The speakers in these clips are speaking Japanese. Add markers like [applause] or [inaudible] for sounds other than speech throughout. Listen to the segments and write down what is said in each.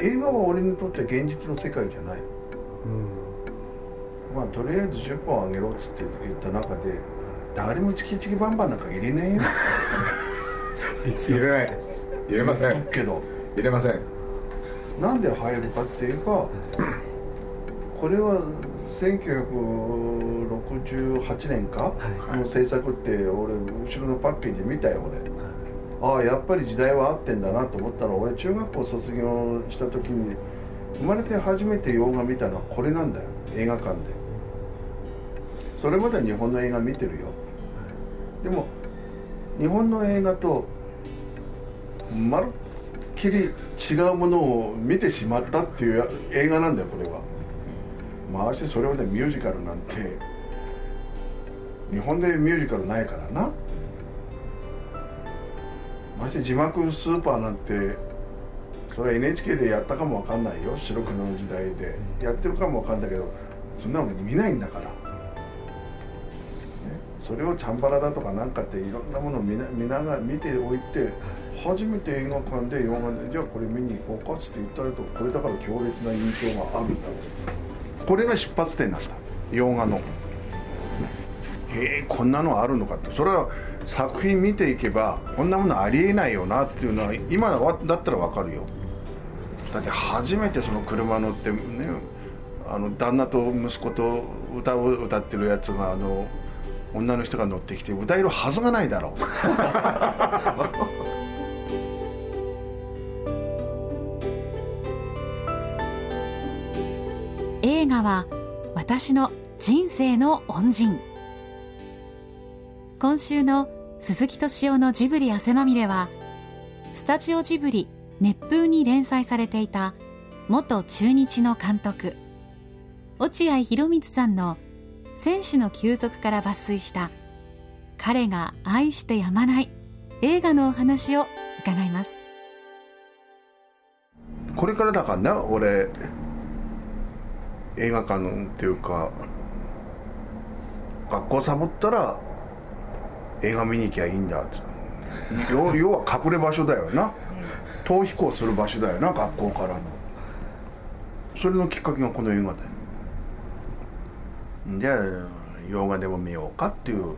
映画は俺にとって現実の世界じゃない、まあとりあえず10本あげろっつって言った中で誰もチキチキバンバンなんか入れねえよ。[laughs] 入れない。入れません。けど。入れません。なんで入るかって言えばこれは1968年かの制作って俺後ろのパッケージ見たよ俺ああやっぱり時代は合ってんだなと思ったの俺中学校卒業した時に生まれて初めて洋画見たのはこれなんだよ映画館で。それまでは日本の映画見てるよ。でも日本の映画とまるっきり違うものを見てしまったっていう映画なんだよこれは。ましてそれまでミュージカルなんて日本でミュージカルないからな。まして字幕スーパーなんてそれは NHK でやったかもわかんないよ。白黒の時代で。やってるかもわかんないけどそんなの見ないんだから、ね、それをチャンバラだとかなんかっていろんなものを見な見ながら見ておいて初めて映画館で洋画でじゃあこれ見に行こうかっつって言ったらとこれだから強烈な印象があるんだこれが出発点なんだ。洋画の。へえこんなのあるのかってそれは作品見ていけばこんなものありえないよなっていうのは今だったら分かるよ。だって初めてその車乗ってねあの旦那と息子と歌を歌ってるやつがあの女の人が乗ってきて歌えるはずがないだろう。[laughs] 映画は私の人生の恩人今週の鈴木敏夫のジブリ汗まみれはスタジオジブリ熱風に連載されていた元中日の監督落合博満さんの選手の休息から抜粋した彼が愛してやまない映画のお話を伺います。これからだからな俺映画館っていうか学校サボったら映画見に行きゃいいんだ。って要要は隠れ場所だよな。逃避行する場所だよな学校からの。それのきっかけがこの映画だよ。じゃあ洋画でも見ようかっていう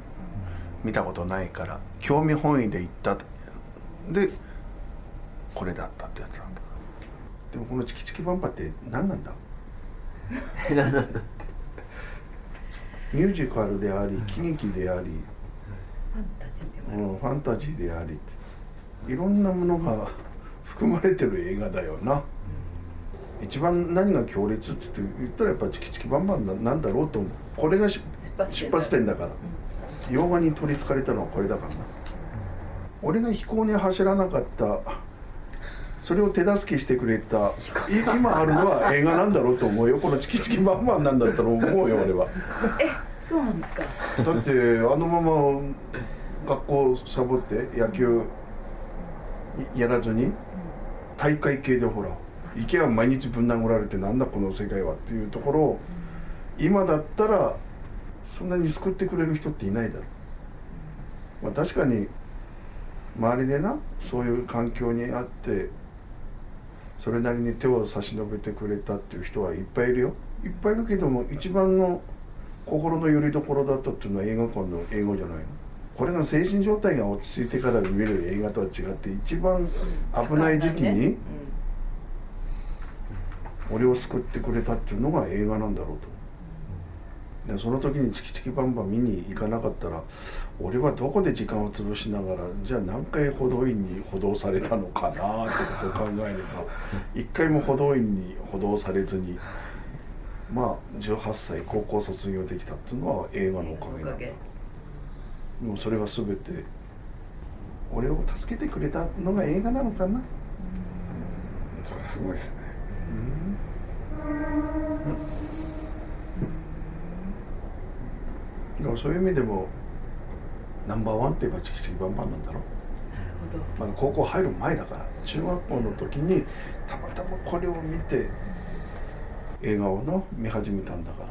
見たことないから興味本位で行った。でこれだったってやつなんだ。でもこのチキチキバンパって何なんだ？[laughs] 何なんだって。ミュージカルであり喜劇でありファンタジーでありいろんなものが [laughs] 含まれてる映画だよな、一番何が強烈って言ったらやっぱチキチキバンバンなんだろうと思う。これが出発点だから、洋画に取りつかれたのはこれだからな、俺が飛行に走らなかったそれを手助けしてくれた今あるのは映画なんだろうと思うよ。このチキチキバンバンなんだったら思うよ俺は。[laughs] えそうなんですか？だってあのまま学校サボって野球やらずに大会系でほら行けば毎日ぶん殴られてなんだこの世界はっていうところを今だったらそんなに救ってくれる人っていないだろう、まあ、確かに周りでなそういう環境にあってそれなりに手を差し伸べてくれたっていう人はいっぱいいるよ。いっぱいいるけども一番の心の拠り所だったっていうのは映画館の英語じゃないの？これが精神状態が落ち着いてから見る映画とは違って一番危ない時期に俺を救ってくれたっていうのが映画なんだろうと。でその時にチキチキバンバン見に行かなかったら俺はどこで時間を潰しながらじゃあ何回補導員に補導されたのかなってことを考えれば [laughs] 一回も補導員に補導されずにまあ18歳高校卒業できたっていうのは映画のおかげなんだもうそれは全て俺を助けてくれたのが映画なのかな、うん、それすごいですね、うん。だからそういう意味でもナンバーワンって言えばチキチキバンバンなんだろまだ高校入る前だから中学校の時にたまたまこれを見て映画をの見始めたんだから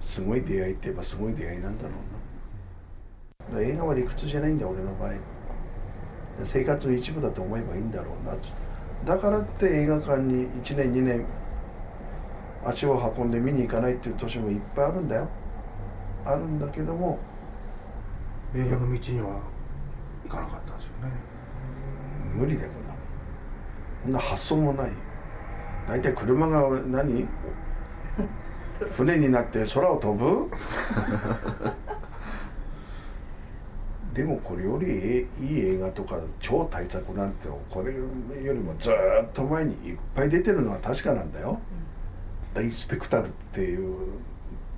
すごい出会いって言えばすごい出会いなんだろうな映画は理屈じゃないんだよ俺の場合。生活の一部だと思えばいいんだろうなだからって映画館に1年2年足を運んで見に行かないっていう年もいっぱいあるんだよ。あるんだけども映画の道には行かなかったんですよね。無理だよこんなこんな発想もない。大体車が何？[laughs] 船になって空を飛ぶ？[laughs] でもこれよりえいい映画とか超大作なんてこれよりもずっと前にいっぱい出てるのは確かなんだよ、大スペクタルっていうっ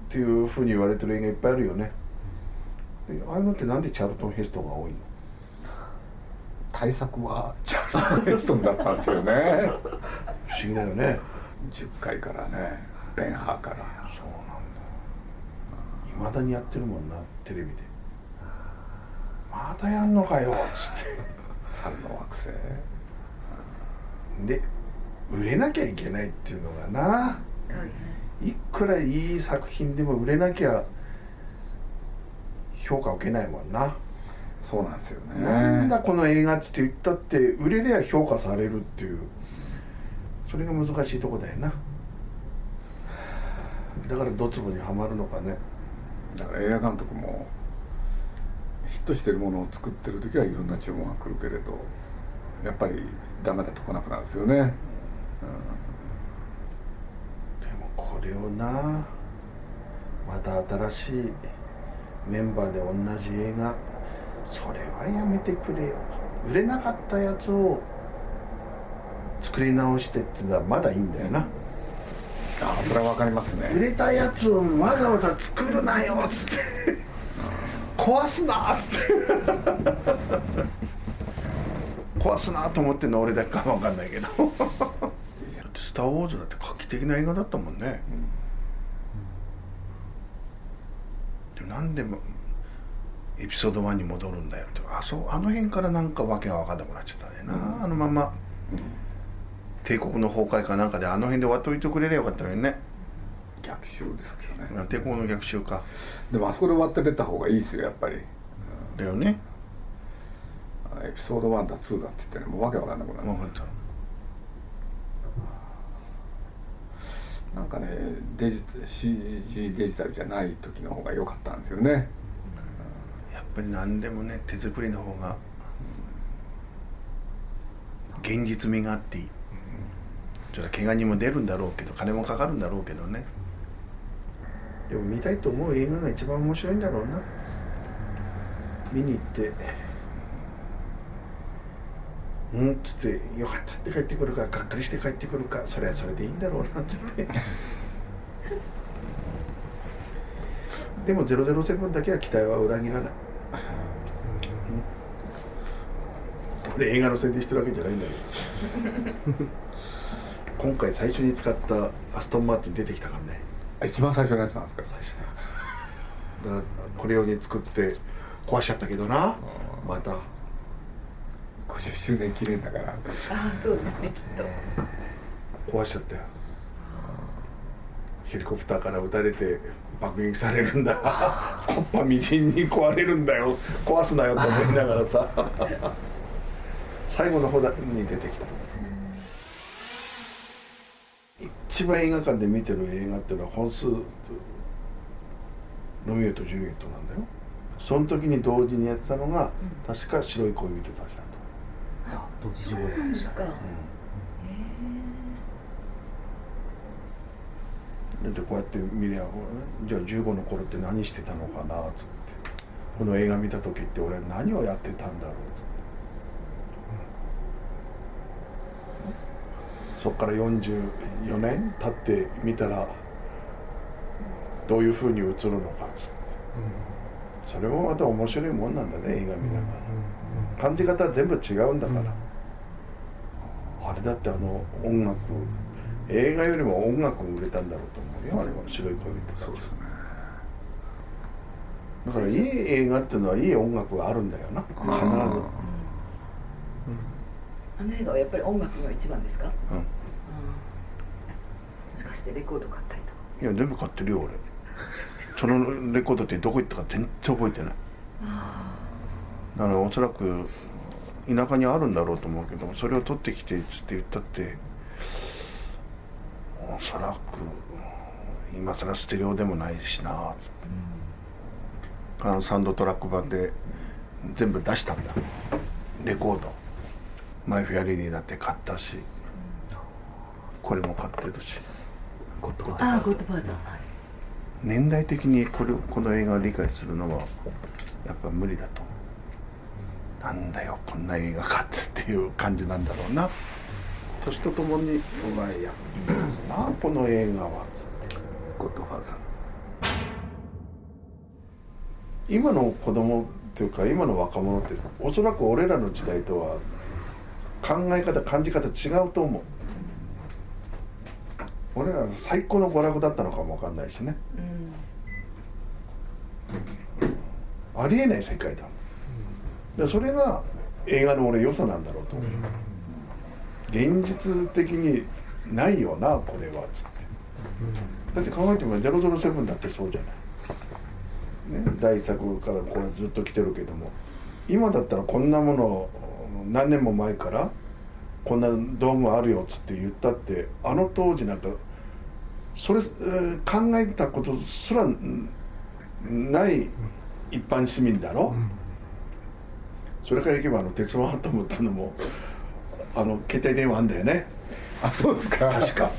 ていうふうに言われてる映画いっぱいあるよね。でああいうのってなんでチャルトン・ヘストが多いの？対策はチャールトン・ヘストンだったんですよね。不思議だよね。10回からねベンハーから。そうなんだ。いまだにやってるもんなテレビでまたやんのかよっつっ猿 [laughs] の惑星。てで売れなきゃいけないっていうのがな。いくらいい作品でも売れなきゃ評価を受けないもんな、そうなんですよね。なんだこの映画っつって言ったって売れりゃ評価されるっていう。それが難しいとこだよな。だからドツボにはまるのかね。だから映画監督もヒットしてるものを作ってる時はいろんな注文が来るけれどやっぱりダメだと来なくなるんですよね、でもこれをなまた新しいメンバーで同じ映画それはやめてくれよ。売れなかったやつを作り直してっていうのはまだいいんだよな。ああそれはわかります売ねれたやつをわざわざ作るなよっつって壊すな。っつって壊すなと思ってんの俺だけかわかんないけど「スター・ウォーズ」だって画期的な映画だったもんね、でなんでもエピソード1に戻るんだよって。あそうあの辺からなんかわけが分かんなくなっちゃったねな、あのまま帝国の崩壊かなんかであの辺で終わっといてくれりゃよかったのにね。逆襲ですけどね。帝国の逆襲か。でもあそこで終わって出た方がいいですよやっぱり。だよね。エピソード1だ2だって言ってねもうわけわかんなくなる、なんかねデジ CG デジタルじゃない時の方が良かったんですよね。やっぱり何でもね手作りの方が現実味があっていい。ちょっと怪我にも出るんだろうけど金もかかるんだろうけどねでも見たいと思う映画が一番面白いんだろうな。見に行って。うんっつってよかったって帰ってくるかがっかりして帰ってくるかそれはそれでいいんだろうなっつって。でも007だけは期待は裏切らない、うん。俺映画の宣伝してるわけじゃないんだけど。[laughs] 今回最初に使ったアストンマーティン出てきたからね。あ一番最初のやつなんですか？最初だからこれ用に作って壊しちゃったけどな。また。50周年記念だから。あそうですねきっと。壊しちゃったよ。ヘリコプターから撃たれて爆撃されるんだ。[laughs] コッパみじんに壊れるんだよ。壊すなよと思いながらさ。[laughs] 最後の方だに出てきた一番映画館で見てる映画っていうのは本数ロミオとジュリエットなんだよ。その時に同時にやってたのが、確か白い恋人たちだと。同時上映でしたですか。だってこうやって見りゃじゃあ15の頃って何してたのかなっつって。この映画見た時って俺何をやってたんだろうっつってそっから44年経ってみたらどういうふうに映るのか。っつってそれもまた面白いもんなんだね映画見ながら。感じ方は全部違うんだから、あれだってあの音楽映画よりも音楽売れたんだろうと思うよあれは白い恋人そうですね。だからいい映画っていうのはいい音楽があるんだよな。必ず、あの映画はやっぱり音楽が一番ですか、うん。もしかしてレコード買ったりとか？いや全部買ってるよ俺。そのレコードってどこ行ったか全然覚えてない。だからおそらく田舎にあるんだろうと思うけどそれを取ってきてっつって言ったっておそらく今更ステレオでもないしな、あのサウンドトラック版で全部出したんだ。レコードマイ・フェア・レディだって買ったしこれも買ってるしゴッドファーザー。はい。年代的にこれこの映画を理解するのはやっぱ無理だと。なんだよこんな映画かっていう感じなんだろうな。年とともに「お前やなこの映画は」ゴッドファーザー。今の子供っていうか今の若者っておそらく俺らの時代とは考え方感じ方違うと思う。俺ら最高の娯楽だったのかもわかんないしね。うん。ありえない世界だ。でそれが映画の俺良さなんだろうと思う。現実的にないよなこれはつって。だって考えてみれば007だってそうじゃない、ね、大作からこうずっと来てるけども今だったらこんなもの何年も前からこんな道具あるよっつって言ったってあの当時なんかそれ、えー考えたことすらんない一般市民だろ、それからいけばあの鉄腕アトムっていうのもあの携帯電話あんだよね。あそうですか。確か。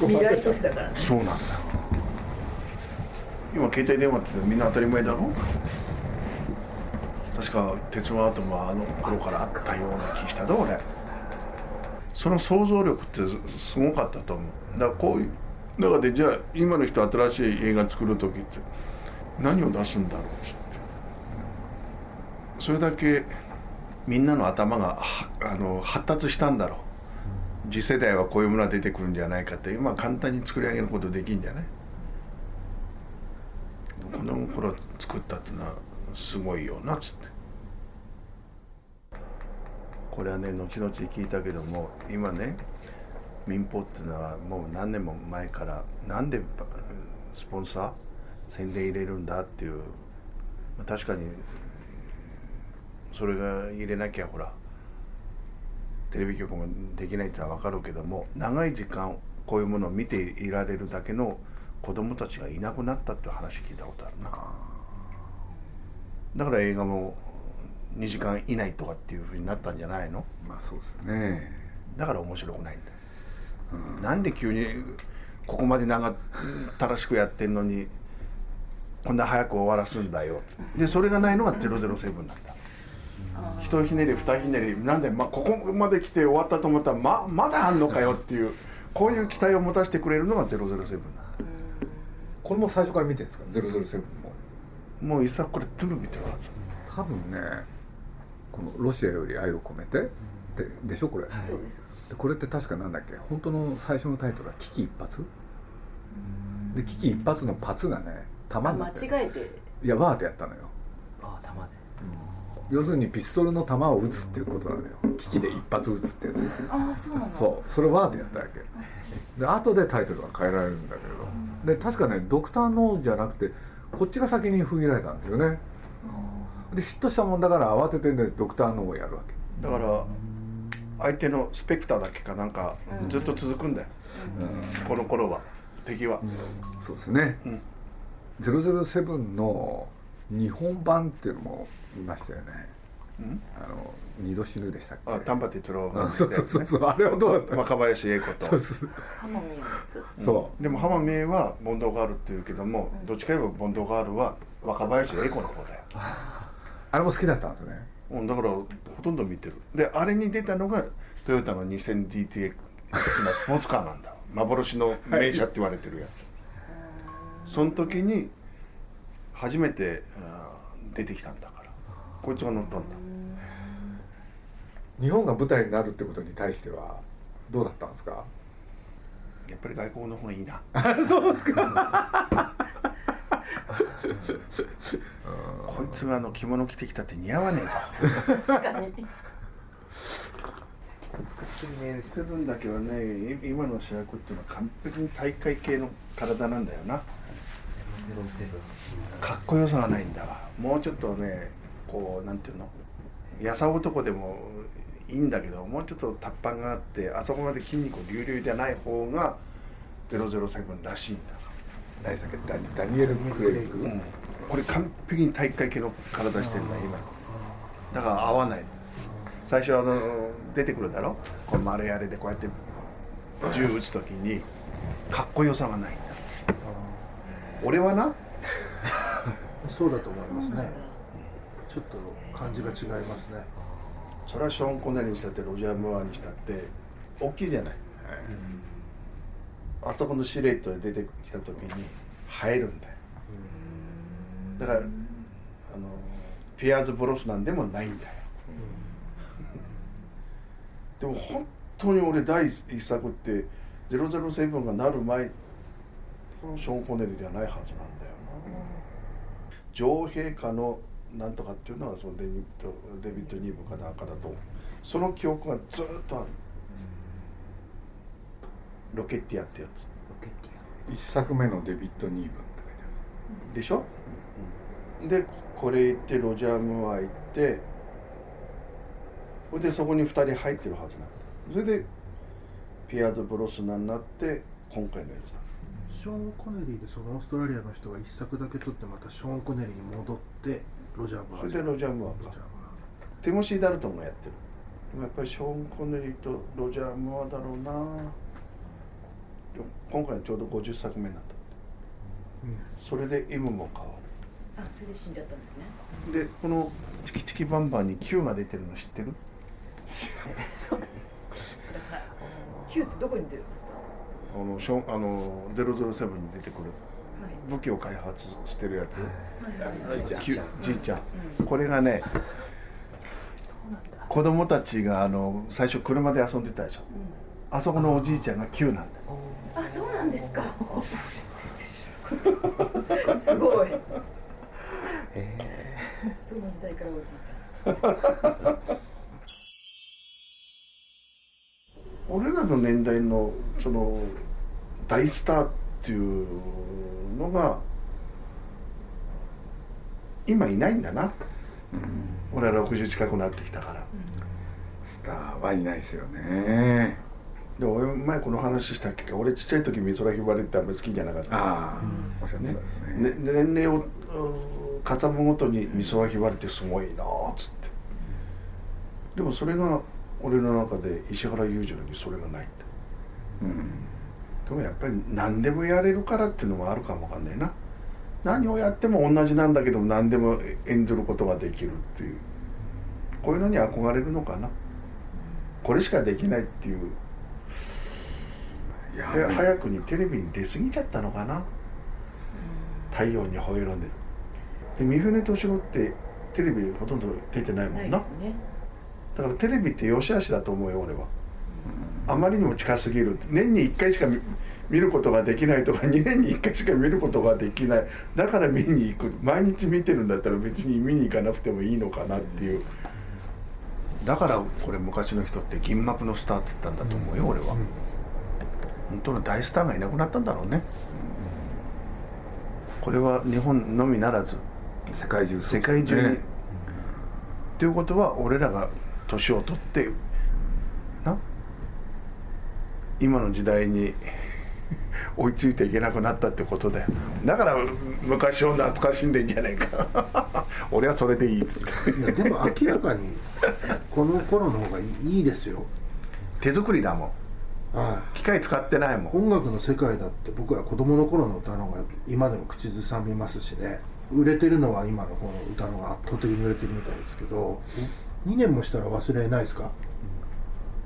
未来都市だからね。そうなんだよ。今携帯電話ってみんな当たり前だろ？確か鉄腕アトムはあの頃からあったような気したぞ俺。その想像力ってすごかったと思う。だからこういう中でじゃあ今の人新しい映画作る時って何を出すんだろうって。それだけみんなの頭がはあの発達したんだろう。次世代はこういうものが出てくるんじゃないかって。今簡単に作り上げることできんじゃない？この頃作ったってのはすごいよなっつって。これはね後々聞いたけども今ね民放っていうのはもう何年も前からなんでスポンサー宣伝入れるんだっていう確かにそれが入れなきゃほらテレビ局もできないってのは分かるけども長い時間こういうものを見ていられるだけの子供たちがいなくなったって話聞いたことあるな。だから映画も2時間以内とかっていうふうになったんじゃないの？まあそうですね。だから面白くないんだ。よ、なんで急にここまで長ったらしくやってんのにこんな早く終わらすんだよ。でそれがないのが007なんだ一ひねり二ひねりなんで、ま、ここまで来て終わったと思ったらままだあんのかよっていうこういう期待を持たせてくれるのが007なんだ。これも最初から見てるんですか？007ももう一作これ全部見てるはず多分ねこの「ロシアより愛を込めて」ででしょこれ、そうです。でこれって確かなんだっけ？本当の最初のタイトルは「危機一髪」で危機一髪のパツがね弾あ間になって違えて。いやワーでやったのよ。あ玉で。要するにピストルの弾を撃つっていうことなのよ。危機で一発撃つってやつ。ああそうなの。そう。それワーでやったわけ。で後でタイトルが変えられるんだけれどで確かねドクターノーじゃなくてこっちが先に封切られたんですよね。でヒットしたもんだから慌ててねドクターノーをやるわけ。だから相手のスペクターだけかなんかずっと続くんだよ、この頃は敵は、そうですね、うん。007の日本版っていうのも見ましたよね。うんあの二度死ぬでしたっけ？あ丹波哲郎があそうそうそうそう。あれはどうだった？若林英子と。そうそうそでも浜名はボンドガールっていうけどもどっちか言えばボンドガールは若林英子の方だよ、うあれも好きだったんですね。うん、だからほとんど見てる。であれに出たのがトヨタの 2000DTX のスポーツカーなんだ。[laughs] 幻の名車って言われてるやつ、その時に初めて出てきたんだこいつが乗ったんだ。日本が舞台になるってことに対してはどうだったんですか？やっぱり外国の方がいいな。[laughs] そうですか。[laughs] こいつがあの着物着てきたって似合わねえ。か確かにメールしてるんだけどねい今の主役っていうのは完璧に大会系の体なんだよな。ゼロセブン。かっこよさがないんだわ。もうちょっとねこうなんていうのやさ男でもいいんだけどもうちょっとタッパンがあってあそこまで筋肉隆々じゃない方が007らしいんだ、何でしたっけダニダニエル・クレイグ？うん、これ完璧に体育会系の体してるんだ今。だから合わない。最初あの出てくるだろ？この丸いあれでこうやって銃撃つ時にかっこよさがないんだ。俺はな？[laughs] そうだと思いますねちょっと感じが違いますね。それはショーン・コネリーにしたってロジャー・ムーアにしたって大きいじゃない、あそこのシルエットで出てきた時に映えるんだよ。だからあのピアーズ・ブロスなんでもないんだよ。でも本当に俺第一作って007がなる前ショーン・コネリーではないはずなんだよな。女王陛下のなんとかっていうのはそのデニットデビッド・ニーブかなんかだとその記憶がずっとあるロケッティアってや一作目のデビッド・ニーブンってつでしょ、うん。でこれ行ってロジャー・ムーア行ってそれでそこに2人入ってるはずなんだ。それでピアーズ・ブロスナになって今回のやつだ。ショーン・コネリーでそのオーストラリアの人が一作だけ取ってまたショーン・コネリーに戻ってロジャー・バー。それでロジャー・ムーアか。ティモシー・ダルトンがやってる。でもやっぱりショーン・コネリーとロジャー・ムーアだろうな。でも今回ちょうど50作目になったそれで M も変わあそれで死んじゃったんですね。るでこの「チキチキバンバン」に Q が出てるの知ってる？そうなんですそれは。い Q ってどこに出るんですか？あのショあの007に出てくる。はい武器を開発してるやつ、はい。はい Q じいちゃん。これがね子供たちがあの最初車で遊んでたでしょ。あそこのおじいちゃんが Q なんだよ。あそうなんですか。[laughs] すごい。その時代からおじいちゃん。[laughs] [laughs] 俺らの年代のその大スターっていうのが今いないんだな、俺は60近くなってきたから。スターはいないですよね。でも俺前この話したっけ？か俺ちっちゃい時美空ひばりってあんまり好きじゃなかった。ああおっしゃってたですね。ね、年齢をうん重むごとに美空ひばりってすごいなっつって。でもそれが俺の中で石原裕次郎にそれがないんだうんでもやっぱり何でもやれるからっていうのもあるかもわかんないな。何をやっても同じなんだけど何でも演じることができるっていう。こういうのに憧れるのかな。これしかできないっていう。早くにテレビに出過ぎちゃったのかな。太陽にほえろんで。で三船敏郎ってテレビほとんど出てないもな。なんいですね。だからテレビって良し悪しだと思うよ俺はあまりにも近すぎる。年に1回しか見見ることができないとか [laughs] 2年に1回しか見ることができない。だから見に行く。毎日見てるんだったら別に見に行かなくてもいいのかなっていう。だからこれ昔の人って銀幕のスターって言ったんだと思うよ俺は。本当の大スターがいなくなったんだろうね。これは日本のみならず世界中世界中に、ねということは俺らが年を取ってな今の時代に [laughs] 追いついていけなくなったってことだよ。だから昔を懐かしんでんじゃないか。[laughs] 俺はそれでいいっつって。いやでも明らかにこの頃の方がいいですよ。手作りだもん。は機械使ってないもん。い音楽の世界だって僕ら子供の頃の歌の方が今でも口ずさみますしね。売れてるのは今のこの歌の方が圧倒的に売れてるみたいですけど。2年もしたら忘れないですか？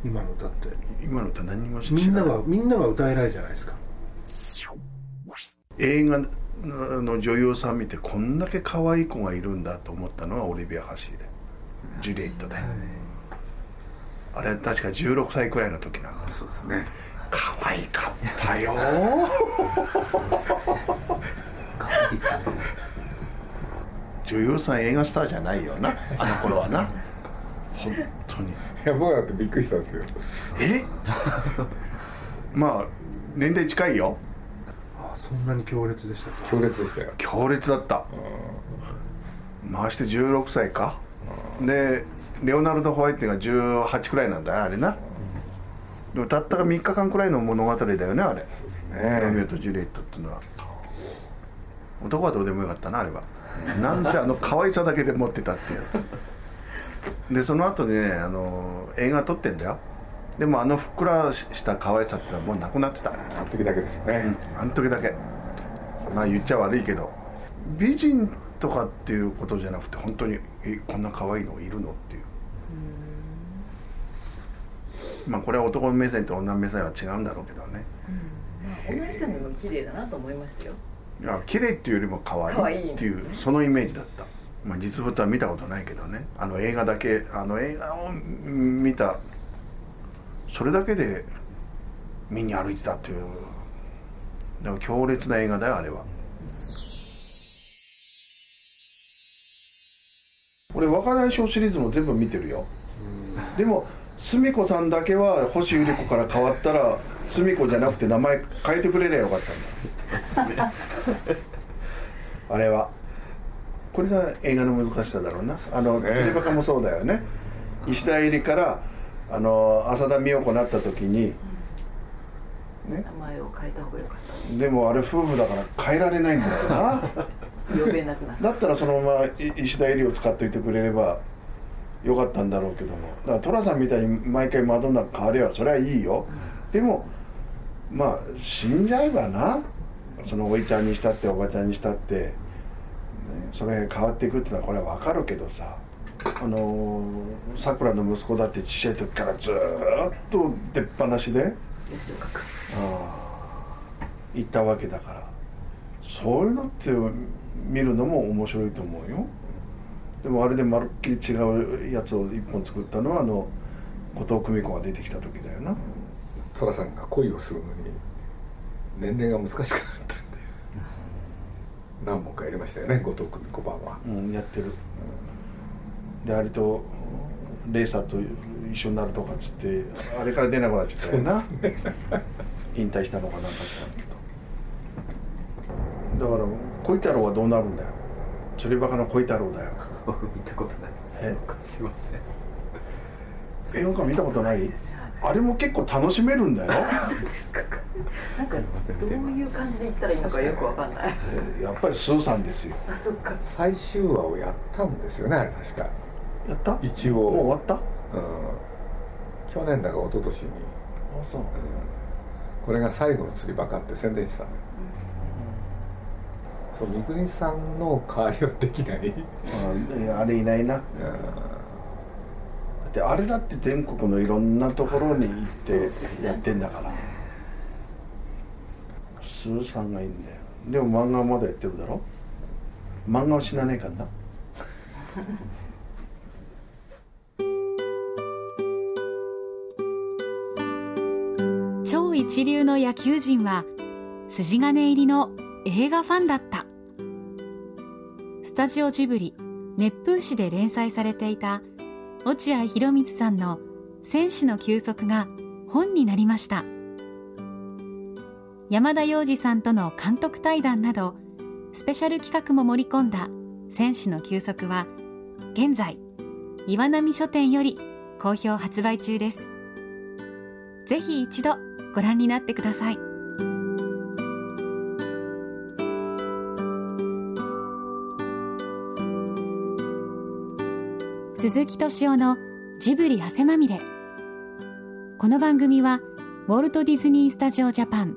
今の歌って。今の歌何も知らみんながみんなが歌えないじゃないですか。映画の女優さん見てこんだけ可愛い子がいるんだと思ったのはオリビア・ハシーで。ジュリエットで。あれ確か16歳くらいの時なんですそうですね。可愛かったよ。[laughs] 女優さん映画スターじゃないよな。あの頃はな本当に。いや僕だってびっくりしたんですよ。え？[laughs] まあ年代近いよ。あそんなに強烈でしたか強烈でしたよ。強烈だった。回して16歳か？でレオナルド・ホワイトが18くらいなんだよあれな。でもたったが3日間くらいの物語だよねあれ。そうですロミオねとジュリエットっていうのは。男はどうでもよかったなあれは。なんせあの可愛さだけで持ってたっていうでその後にねあの映画撮ってんだよ。でもあのふっくらした可愛さってのはもうなくなってた。あの時だけですね、あの時だけ。まあ言っちゃ悪いけど。美人とかっていうことじゃなくて本当にえこんな可愛いのいるのっていう。まあこれは男目線と女目線は違うんだろうけどね。女の人にも綺麗だなと思いましたよ。いや綺麗っていうよりも可愛いっていうそのイメージだった、まあ、実物は見たことないけどね。あの映画だけあの映画を見たそれだけで見に歩いてたっていう。でも強烈な映画だよあれは。俺若大将シリーズも全部見てるよ。でも澄子さんだけは星百合子から変わったら澄子じゃなくて名前変えてくれりゃよかったんだ。[laughs] あれはこれが映画の難しさだろうな。あのね。釣りバカもそうだよね。石田絵里からあの浅田美代子になった時に名前を変えた方が良かっでもあれ夫婦だから変えられないんだよな。た [laughs] 呼べなくなった。だったらそのままい石田絵里を使っといてくれればよかったんだろうけども。だから寅さんみたいに毎回マドンナが変わればそれはいいよ。でもまあ死んじゃえばな。そのおいちゃんにしたっておばちゃんにしたって、ね、それ変わっていくってのはこれは分かるけどさ。あのさくらの息子だってちっちゃい時からずーっと出っ放しで。吉岡君。行ったわけだから。そういうのって見るのも面白いと思うよ。でもあれでまるっきり違うやつを一本作ったのはあの後藤久美子が出てきた時だよな。寅さんが恋をするのに年齢が難しくなった何本かやりましたよね後藤久美子版は。うんやってる。であれとレーサーと一緒になるとかっつってあれから出なくなっちゃったよな、引退したのかなんか知らんけど。だから恋太郎はどうなるんだよ。釣りバカの恋太郎だよ。[laughs] 見たことないです。え？すいません。映画館見たことない？あれも結構楽しめるんだよ。[laughs] そうですか [laughs] なんかどういう感じで言ったらいいのかよくわかんない。えーやっぱりスーさんですよ。あそっか。最終話をやったんですよねあれ確か。やった？一応。もう終わった？あうん。去年だか一昨年に。そう。これが最後の釣りバカって宣伝してたのよ。そう三國さんの代わりはできない。あれいないな。だってあれだって全国のいろんなところに行ってやってんだからスーさんがいいんだよ。でも漫画はまだやってるだろ？漫画は死なねえかんな [laughs] 超一流の野球人は筋金入りの映画ファンだった。スタジオジブリ熱風誌で連載されていた落合博満さんの「戦士の休息」が本になりました。山田洋次さんとの監督対談などスペシャル企画も盛り込んだ「戦士の休息」は現在岩波書店より好評発売中です。ぜひ一度ご覧になってください。鈴木敏夫のジブリ汗まみれ。この番組はウォルト・ディズニー・スタジオ・ジャパン